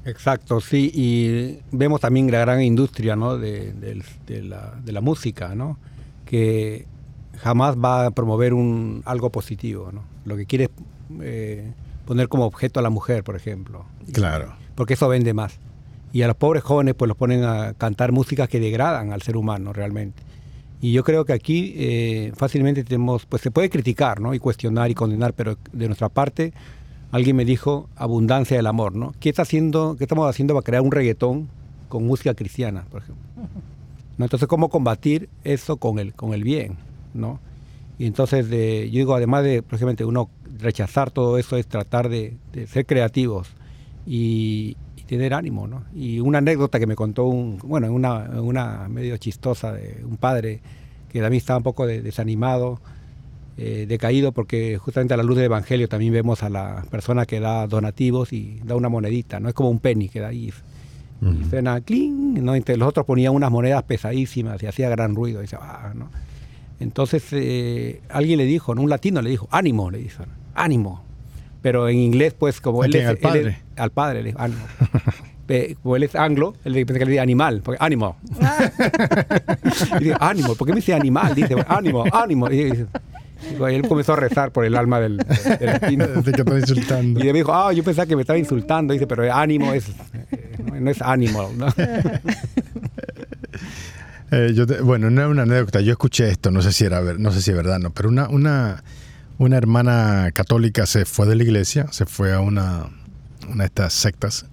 Exacto, sí, y vemos también la gran industria ¿no? de, la, música, ¿no? que jamás va a promover un, algo positivo, ¿no? lo que quiere es eh, poner como objeto a la mujer, por ejemplo. Claro. Porque eso vende más y a los pobres jóvenes pues los ponen a cantar músicas que degradan al ser humano realmente. Y yo creo que aquí eh, fácilmente tenemos, pues se puede criticar ¿no? y cuestionar y condenar, pero de nuestra parte alguien me dijo abundancia del amor, ¿no? ¿Qué, está haciendo, qué estamos haciendo para crear un reggaetón con música cristiana, por ejemplo? ¿No? Entonces, ¿cómo combatir eso con el, con el bien? ¿no? Y entonces, de, yo digo, además de, precisamente, uno rechazar todo eso, es tratar de, de ser creativos y, tener ánimo, ¿no? Y una anécdota que me contó un, bueno, una, una medio chistosa de un padre que también estaba un poco desanimado, eh, decaído, porque justamente a la luz del Evangelio también vemos a la persona que da donativos y da una monedita, ¿no? Es como un penny que da ahí. Y suena cling, ¿no? Entre los otros ponían unas monedas pesadísimas y hacía gran ruido. Y ah, ¿no? Entonces eh, alguien le dijo, ¿no? un latino le dijo, ánimo, le dijo, ánimo. Pero en inglés, pues como él es, al padre, al padre le dijo, ánimo. como él es anglo, él dice que le dice animal, porque ánimo. (laughs) y dice, ánimo, ¿por qué me dice animal? Dice, ánimo, ánimo. Y, él comenzó a rezar por el alma del, latino. (laughs) que insultando. Y me dijo, ah, yo pensaba que me estaba insultando. Dice, pero ánimo es, eh, no, es ánimo. ¿no? (laughs) Eh, yo bueno, no es una anécdota. Yo escuché esto, no sé si era no sé si es verdad, no, pero una, una, una hermana católica se fue de la iglesia, se fue a una, una de estas sectas.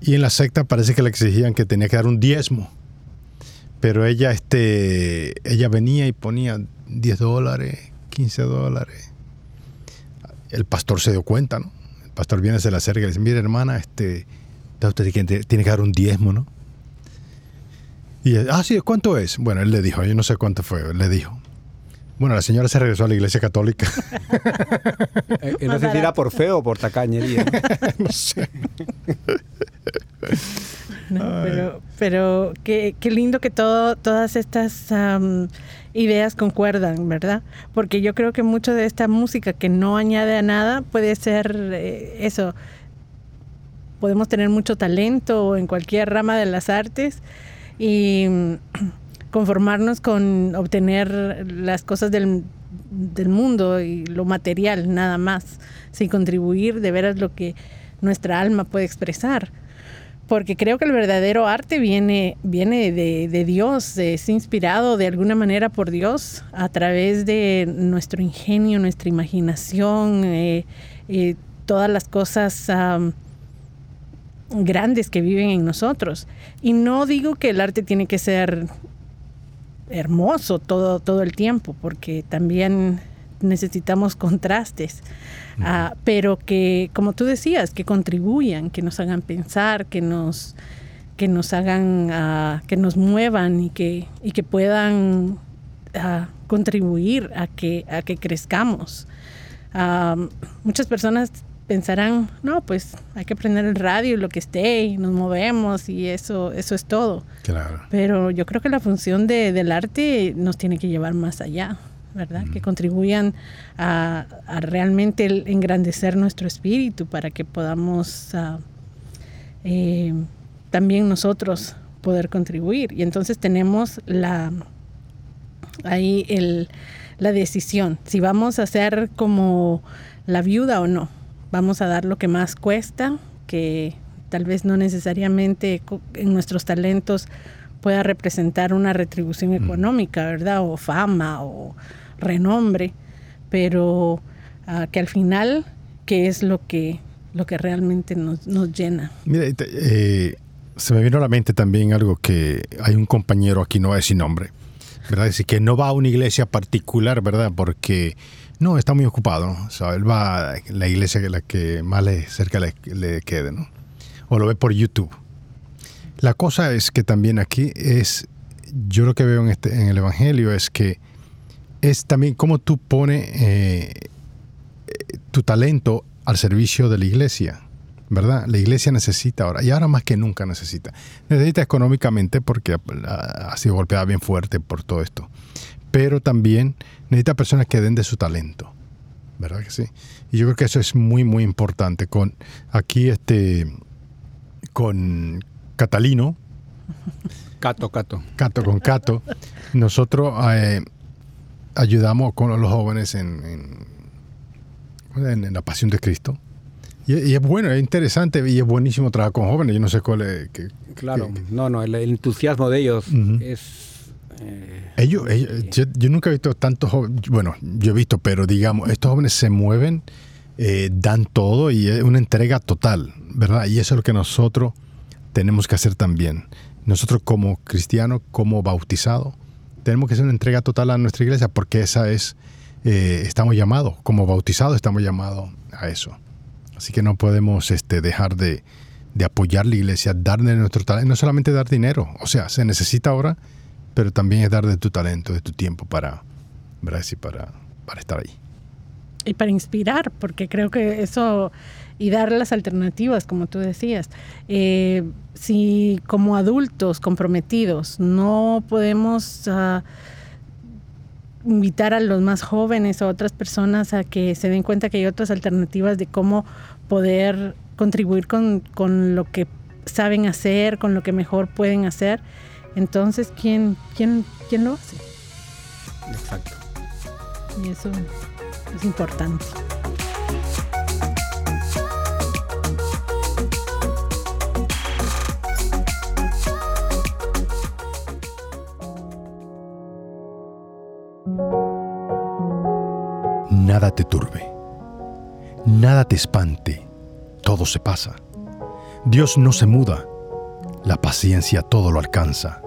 Y en la secta parece que le exigían que tenía que dar un diezmo. Pero ella, este, ella venía y ponía 10 dólares, 15 dólares. El pastor se dio cuenta, ¿no? El pastor viene, se le acerca y le dice, mire hermana, este, usted tiene que dar un diezmo, ¿no? Y, ah, sí, ¿cuánto es? Bueno, él le dijo, yo no sé cuánto fue, le dijo. Bueno, la señora se regresó a la iglesia católica. Eh, eh, no sé si era por feo o por tacañería. (laughs) no sé. pero pero qué, lindo que todo, todas estas ideas concuerdan, ¿verdad? Porque yo creo que mucho de esta música que no añade a nada puede ser eh, eso. Podemos tener mucho talento en cualquier rama de las artes y conformarnos con obtener las cosas del, del mundo y lo material nada más, sin contribuir de veras lo que nuestra alma puede expresar porque creo que el verdadero arte viene, viene de, Dios, es inspirado de alguna manera por Dios a través de nuestro ingenio, nuestra imaginación, eh, eh, todas las cosas grandes que viven en nosotros. Y no digo que el arte tiene que ser hermoso todo, todo el tiempo, porque también necesitamos contrastes, ah, pero que, como tú decías, que contribuyan, que nos hagan pensar, que nos, que nos hagan, ah, que nos muevan y que, y que puedan ah, contribuir a que, a que crezcamos. muchas personas pensarán, no, pues hay que prender el radio y lo que esté y nos movemos y eso, eso es todo. Claro. Pero yo creo que la función de, del arte nos tiene que llevar más allá. ¿verdad? Que contribuyan a, realmente engrandecer nuestro espíritu para que podamos ah, eh, también nosotros poder contribuir. Y entonces tenemos la ahí el, la decisión, si vamos a ser como la viuda o no. Vamos a dar lo que más cuesta, que tal vez no necesariamente en nuestros talentos pueda representar una retribución económica, ¿verdad? O fama o renombre, pero ah, que al final, ¿qué es lo que, lo que realmente nos, llena? Mira, eh, se me vino a la mente también algo que hay un compañero aquí, no es sin nombre, ¿verdad? Decir que no va a una iglesia particular, ¿verdad? Porque no, está muy ocupado. O sea, él va a la iglesia que la que más le, cerca le, le quede, ¿no? O lo ve por YouTube. La cosa es que también aquí es, yo lo que veo en, este, en el Evangelio es que es también cómo tú pones eh, tu talento al servicio de la iglesia, ¿verdad? La iglesia necesita ahora, y ahora más que nunca necesita. Necesita económicamente porque ha sido golpeada bien fuerte por todo esto, pero también necesita personas que den de su talento, ¿verdad que sí? Y yo creo que eso es muy, muy importante. Con aquí, este, con Catalino. Cato, Cato. Cato con Cato. Nosotros eh, ayudamos con los jóvenes en, en, la pasión de Cristo. Y, es bueno, es interesante y es buenísimo trabajar con jóvenes. Yo no sé cuál es. claro, no, no, el, entusiasmo de ellos es. Eh, ellos, yo, nunca he visto tantos jóvenes. Bueno, yo he visto, pero digamos, estos jóvenes se mueven, eh, dan todo y es una entrega total, ¿verdad? Y eso es lo que nosotros tenemos que hacer también. Nosotros como cristianos, como bautizados, tenemos que hacer una entrega total a nuestra iglesia porque esa es, eh, estamos llamados, como bautizados estamos llamados a eso. Así que no podemos este, dejar de, de apoyar la iglesia, dar de nuestro talento, no solamente dar dinero, o sea, se necesita ahora, pero también es dar de tu talento, de tu tiempo para, para, para estar ahí. Y para inspirar, porque creo que eso, y dar las alternativas, como tú decías. Eh, si como adultos comprometidos no podemos ah, invitar a los más jóvenes a otras personas a que se den cuenta que hay otras alternativas de cómo poder contribuir con, con lo que saben hacer, con lo que mejor pueden hacer, entonces, ¿quién, quién, quién lo hace? Exacto. Y eso es importante. Nada te turbe, nada te espante, todo se pasa. Dios no se muda, la paciencia todo lo alcanza.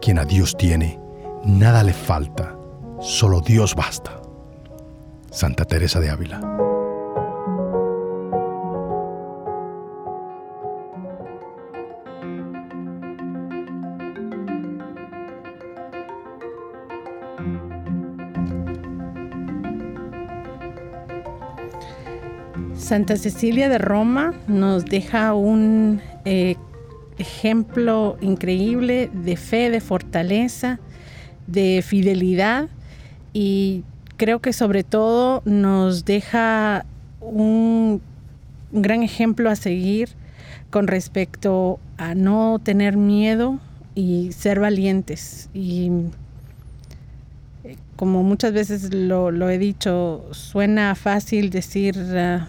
Quien a Dios tiene, nada le falta, solo Dios basta. Santa Teresa de Ávila. Santa Cecilia de Roma nos deja un eh, ejemplo increíble de fe, de fortaleza, de fidelidad y creo que sobre todo nos deja un, gran ejemplo a seguir con respecto a no tener miedo y ser valientes. Y eh, como muchas veces lo, he dicho, suena fácil decir ah,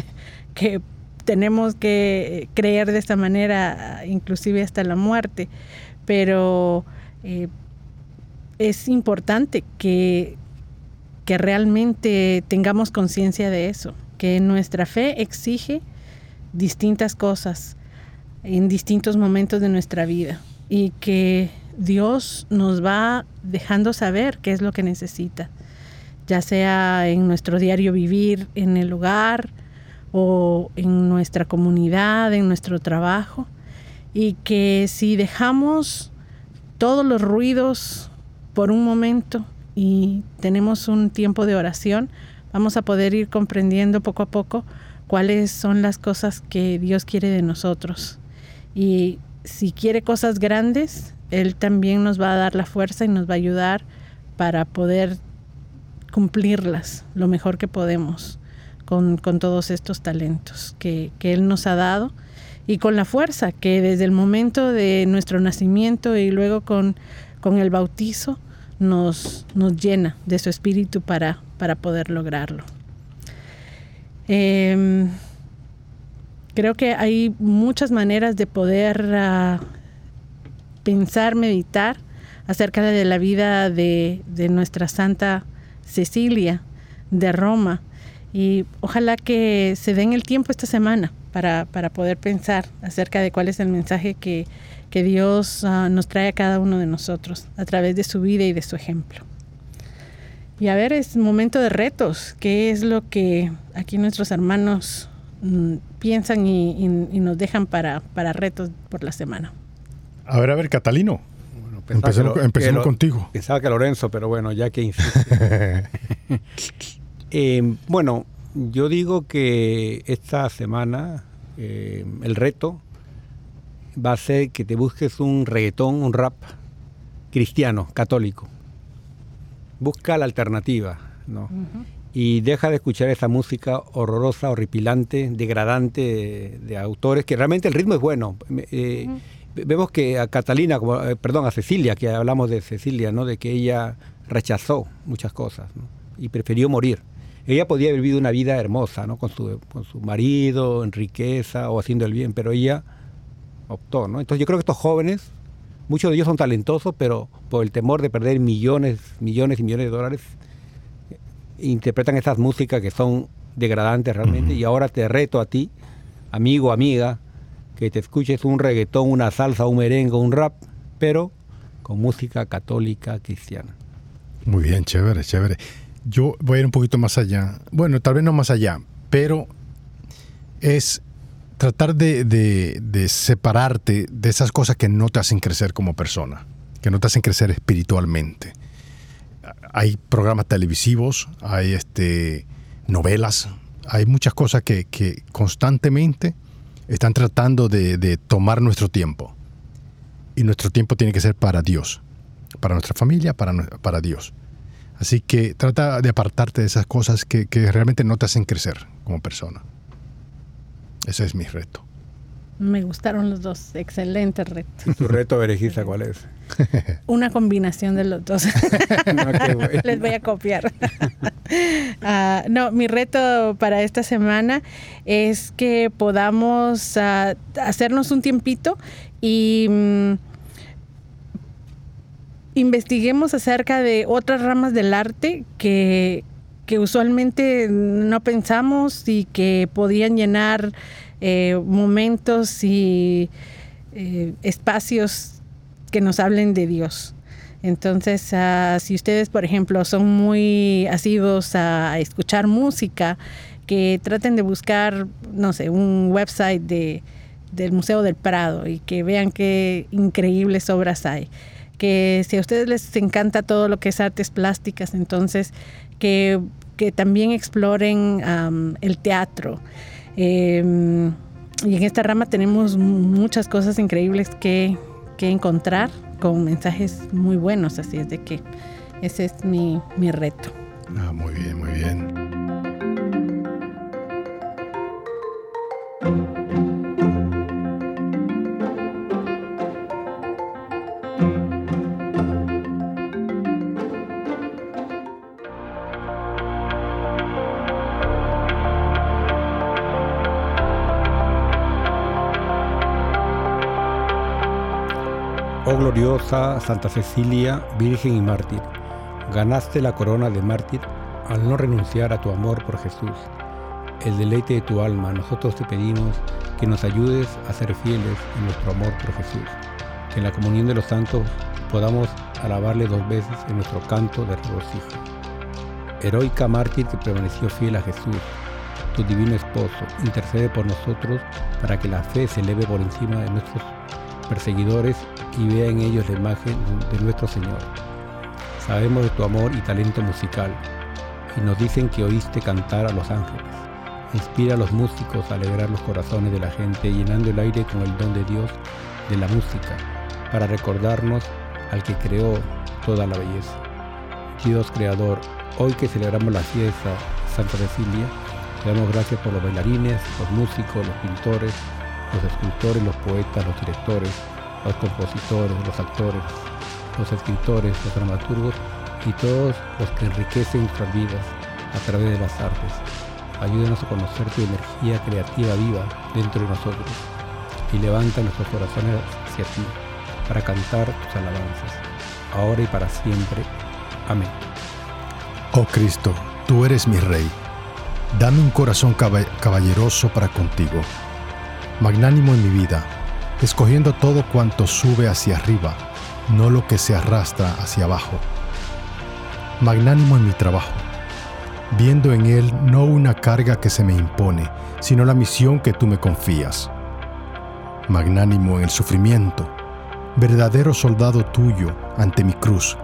(laughs) que tenemos que creer de esta manera, inclusive hasta la muerte, pero eh, es importante que que realmente tengamos conciencia de eso, que nuestra fe exige distintas cosas en distintos momentos de nuestra vida y que Dios nos va dejando saber qué es lo que necesita, ya sea en nuestro diario vivir en el lugar o en nuestra comunidad, en nuestro trabajo, y que si dejamos todos los ruidos por un momento y tenemos un tiempo de oración, vamos a poder ir comprendiendo poco a poco cuáles son las cosas que Dios quiere de nosotros. Y si quiere cosas grandes, Él también nos va a dar la fuerza y nos va a ayudar para poder cumplirlas lo mejor que podemos con, todos estos talentos que, Él nos ha dado y con la fuerza que desde el momento de nuestro nacimiento y luego con, con el bautizo nos, nos llena de su espíritu para, para poder lograrlo. Em, creo que hay muchas maneras de poder ah, pensar, meditar acerca de la vida de, de, nuestra Santa Cecilia de Roma. Y ojalá que se den el tiempo esta semana para, para poder pensar acerca de cuál es el mensaje que, que Dios ah, nos trae a cada uno de nosotros a través de su vida y de su ejemplo. Y a ver, es momento de retos. ¿Qué es lo que aquí nuestros hermanos mm, piensan y, nos dejan para, para retos por la semana? A ver, a ver, Catalino. empecemos, contigo. Pensaba que Lorenzo, pero bueno, ya que insiste. (laughs) (laughs) Eh, bueno, yo digo que esta semana eh, el reto va a ser que te busques un reggaetón, un rap cristiano, católico. Busca la alternativa, ¿no? Y deja de escuchar esa música horrorosa, horripilante, degradante de, autores, que realmente el ritmo es bueno. Eh, vemos que a Catalina, eh, perdón, a Cecilia, que hablamos de Cecilia, ¿no? De que ella rechazó muchas cosas, Y prefirió morir. Ella podía haber vivido una vida hermosa, ¿no? Con su, con su marido, en riqueza o haciendo el bien, pero ella optó, ¿no? Entonces yo creo que estos jóvenes, muchos de ellos son talentosos, pero por el temor de perder millones, millones y millones de dólares, interpretan estas músicas que son degradantes realmente. Y ahora te reto a ti, amigo, amiga, que te escuches un reggaetón, una salsa, un merengue, un rap, pero con música católica cristiana. Muy bien, chévere, chévere. Yo voy a ir un poquito más allá. Bueno, tal vez no más allá, pero es tratar de, separarte de esas cosas que no te hacen crecer como persona, que no te hacen crecer espiritualmente. Hay programas televisivos, hay este, novelas, hay muchas cosas que, constantemente están tratando de, tomar nuestro tiempo. Y nuestro tiempo tiene que ser para Dios, para nuestra familia, para, para Dios. Así que trata de apartarte de esas cosas que, que realmente no te hacen crecer como persona. Ese es mi reto. Me gustaron los dos, excelente reto. ¿Y tu reto, Berejisa, cuál es? (laughs) Una combinación de los dos. (laughs) Les voy a copiar. (laughs) Ah, no, mi reto para esta semana es que podamos ah, hacernos un tiempito y mm, investiguemos acerca de otras ramas del arte que, que usualmente no pensamos y que podían llenar eh, momentos y eh, espacios que nos hablen de Dios. Entonces, ah, si ustedes, por ejemplo, son muy asidos a escuchar música, que traten de buscar, no sé, un website de, del Museo del Prado y que vean qué increíbles obras hay. Que si a ustedes les encanta todo lo que es artes plásticas, entonces que, también exploren el teatro. Em, y en esta rama tenemos muchas cosas increíbles que, que, encontrar con mensajes muy buenos, así es de que ese es mi, mi reto. Ah, muy bien, muy bien. Gloriosa Santa Cecilia, Virgen y Mártir, ganaste la corona de mártir al no renunciar a tu amor por Jesús. El deleite de tu alma, nosotros te pedimos que nos ayudes a ser fieles en nuestro amor por Jesús, que en la comunión de los santos podamos alabarle dos veces en nuestro canto de regocijo. Heroica mártir que permaneció fiel a Jesús, tu divino esposo, intercede por nosotros para que la fe se eleve por encima de nuestros perseguidores y vea en ellos la imagen de nuestro Señor. Sabemos de tu amor y talento musical, y nos dicen que oíste cantar a los ángeles. Inspira a los músicos a alegrar los corazones de la gente, llenando el aire con el don de Dios de la música, para recordarnos al que creó toda la belleza. Dios Creador, hoy que celebramos la fiesta Santa Cecilia, te damos gracias por los bailarines, los músicos, los pintores, los escultores, los poetas, los directores, los compositores, los actores, los escritores, los dramaturgos y todos los que enriquecen nuestras vidas a través de las artes. Ayúdanos a conocer tu energía creativa viva dentro de nosotros y levanta nuestros corazones hacia ti para cantar tus alabanzas, ahora y para siempre. Amén. Oh Cristo, tú eres mi Rey. Dame un corazón caballeroso para contigo magnánimo en mi vida, escogiendo todo cuanto sube hacia arriba, no lo que se arrastra hacia abajo. Magnánimo en mi trabajo, viendo en él no una carga que se me impone, sino la misión que tú me confías. Magnánimo en el sufrimiento, verdadero soldado tuyo ante mi cruz,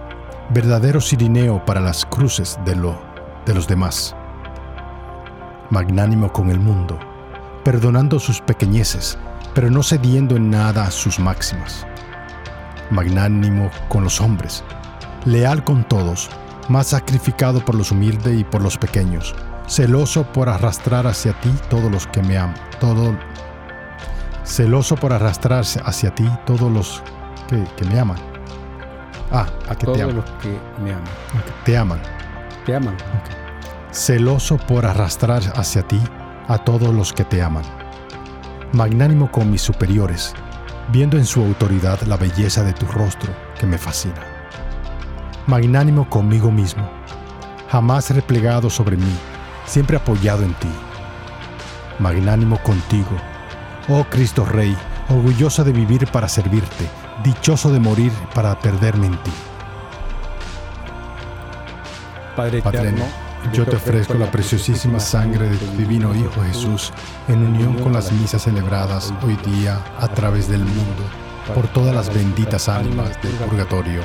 verdadero sirineo para las cruces de, lo, de los demás. Magnánimo con el mundo, perdonando sus pequeñeces, pero no cediendo en nada a sus máximas. Magnánimo con los hombres, leal con todos, más sacrificado por los humildes y por los pequeños, celoso por arrastrar hacia ti todos los que me aman, todo, celoso por arrastrar hacia ti todos los que, me aman. Ah, a que te aman. los que me aman. te aman. Te aman. Celoso por arrastrar hacia ti a todos los que te aman. Magnánimo con mis superiores, viendo en su autoridad la belleza de tu rostro que me fascina. Magnánimo conmigo mismo, jamás replegado sobre mí, siempre apoyado en ti. Magnánimo contigo, oh Cristo Rey, orgulloso de vivir para servirte, dichoso de morir para perderme en ti. Padre, eterno, yo te ofrezco la preciosísima sangre de tu divino Hijo Jesús, en unión con las misas celebradas hoy día a través del mundo, por todas las benditas almas del purgatorio.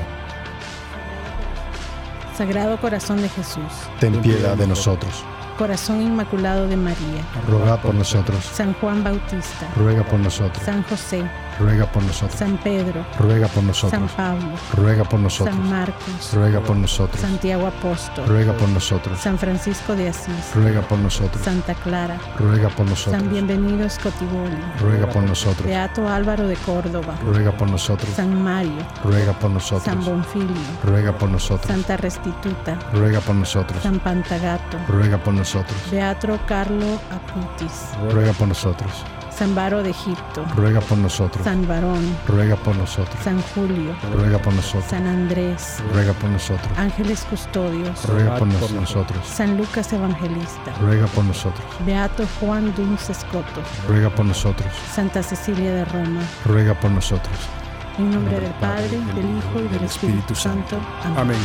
Sagrado Corazón de Jesús, ten piedad de nosotros. Corazón Inmaculado de María, ruega por nosotros. San Juan Bautista, ruega por nosotros. San José, ruega por nosotros. San Pedro, ruega por nosotros. San Pablo, ruega por nosotros. San Marcos, ruega por nosotros. Santiago Apóstol, ruega por nosotros. San Francisco de Asís, ruega por nosotros. Santa Clara, ruega por nosotros. San Bienvenido Scotigoli, ruega por nosotros. Beato Álvaro de Córdoba, ruega por nosotros. San Mario, ruega por nosotros. San Bonfilio, ruega por nosotros. Santa Restituta, ruega por nosotros. San Pantagato, ruega por nosotros. Beato Carlo Acutis, ruega por nosotros. San Baro de Egipto, ruega por nosotros. San Varón, ruega por nosotros. San Julio, ruega por nosotros. San Andrés, ruega por nosotros. Ángeles Custodios, ruega por nosotros. San Lucas Evangelista, ruega por nosotros. Beato Juan Duns Escoto, ruega por nosotros. Santa Cecilia de Roma, ruega por nosotros. En nombre del Padre, del Hijo y del Espíritu Santo. Amén.